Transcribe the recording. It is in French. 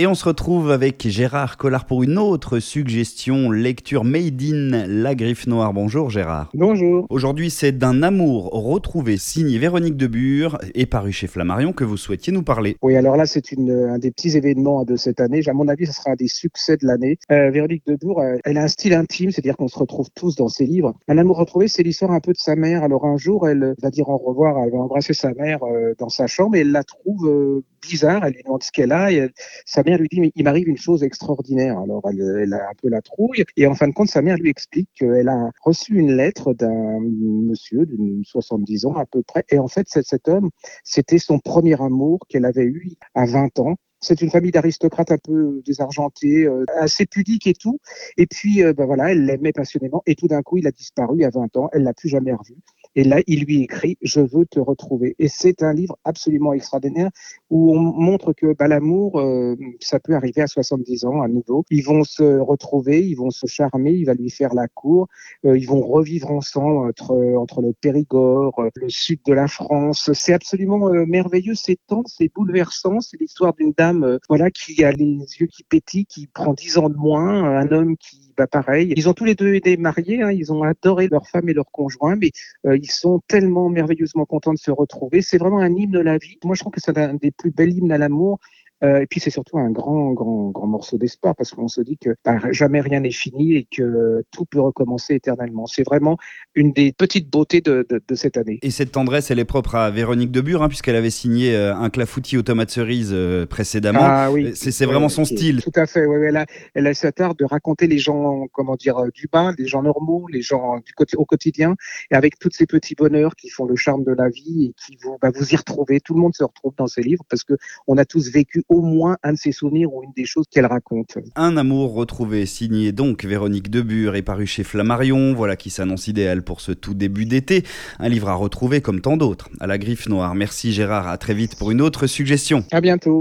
Et on se retrouve avec Gérard Collard pour une autre suggestion, lecture Made in La Griffe Noire. Bonjour Gérard. Bonjour. Aujourd'hui, c'est d'un amour retrouvé signé Véronique Debure et paru chez Flammarion que vous souhaitiez nous parler. Oui, alors là, c'est un des petits événements de cette année. À mon avis, ce sera un des succès de l'année. Euh, Véronique Debure, euh, elle a un style intime, c'est-à-dire qu'on se retrouve tous dans ses livres. Un amour retrouvé, c'est l'histoire un peu de sa mère. Alors un jour, elle va dire au revoir, elle va embrasser sa mère euh, dans sa chambre et elle la trouve euh, bizarre. Elle lui demande ce qu'elle a et sa mère lui dit mais il m'arrive une chose extraordinaire. Alors elle, a un peu la trouille et en fin de compte sa mère lui explique qu'elle a reçu une lettre d'un monsieur d'une 70 ans à peu près et en fait cet homme c'était son premier amour qu'elle avait eu à 20 ans c'est une famille d'aristocrates un peu désargentés, euh, assez pudiques et tout. Et puis, ben voilà, elle l'aimait passionnément. Et tout d'un coup, il a disparu à 20 ans. Elle l'a plus jamais revu. Et là, il lui écrit Je veux te retrouver. Et c'est un livre absolument extraordinaire où on montre que bah, l'amour, euh, ça peut arriver à 70 ans à nouveau. Ils vont se retrouver, ils vont se charmer, il va lui faire la cour, euh, ils vont revivre ensemble entre, le Périgord, euh, le sud de la France. C'est absolument merveilleux, c'est tendre, c'est bouleversant. C'est l'histoire d'une dame voilà, qui a les yeux qui pétillent, qui prend 10 ans de moins, un homme qui pareil. Ils ont tous les deux été mariés, hein. ils ont adoré leur femme et leur conjoint, mais euh, ils sont tellement merveilleusement contents de se retrouver. C'est vraiment un hymne de la vie. Moi, je trouve que c'est un des plus bels hymnes à l'amour. Euh, et puis c'est surtout un grand, grand, grand morceau d'espoir parce qu'on se dit que bah, jamais rien n'est fini et que tout peut recommencer éternellement. C'est vraiment une des petites beautés de, de, de, cette année. Et cette tendresse, elle est propre à Véronique Debure, hein, puisqu'elle avait signé euh, un clafoutis aux tomates cerises euh, précédemment. Ah oui. C'est vraiment son style. Tout à fait. Ouais, elle, a, elle a cet art de raconter les gens, comment dire, du bas, les gens normaux, les gens du au quotidien, et avec tous ces petits bonheurs qui font le charme de la vie et qui vous, bah, vous y retrouvez. Tout le monde se retrouve dans ces livres parce que on a tous vécu au moins un de ses souvenirs ou une des choses qu'elle raconte. Un amour retrouvé, signé donc Véronique Debure et paru chez Flammarion, voilà qui s'annonce idéal pour ce tout début d'été. Un livre à retrouver comme tant d'autres, à la griffe noire. Merci Gérard, à très vite pour une autre suggestion. À bientôt.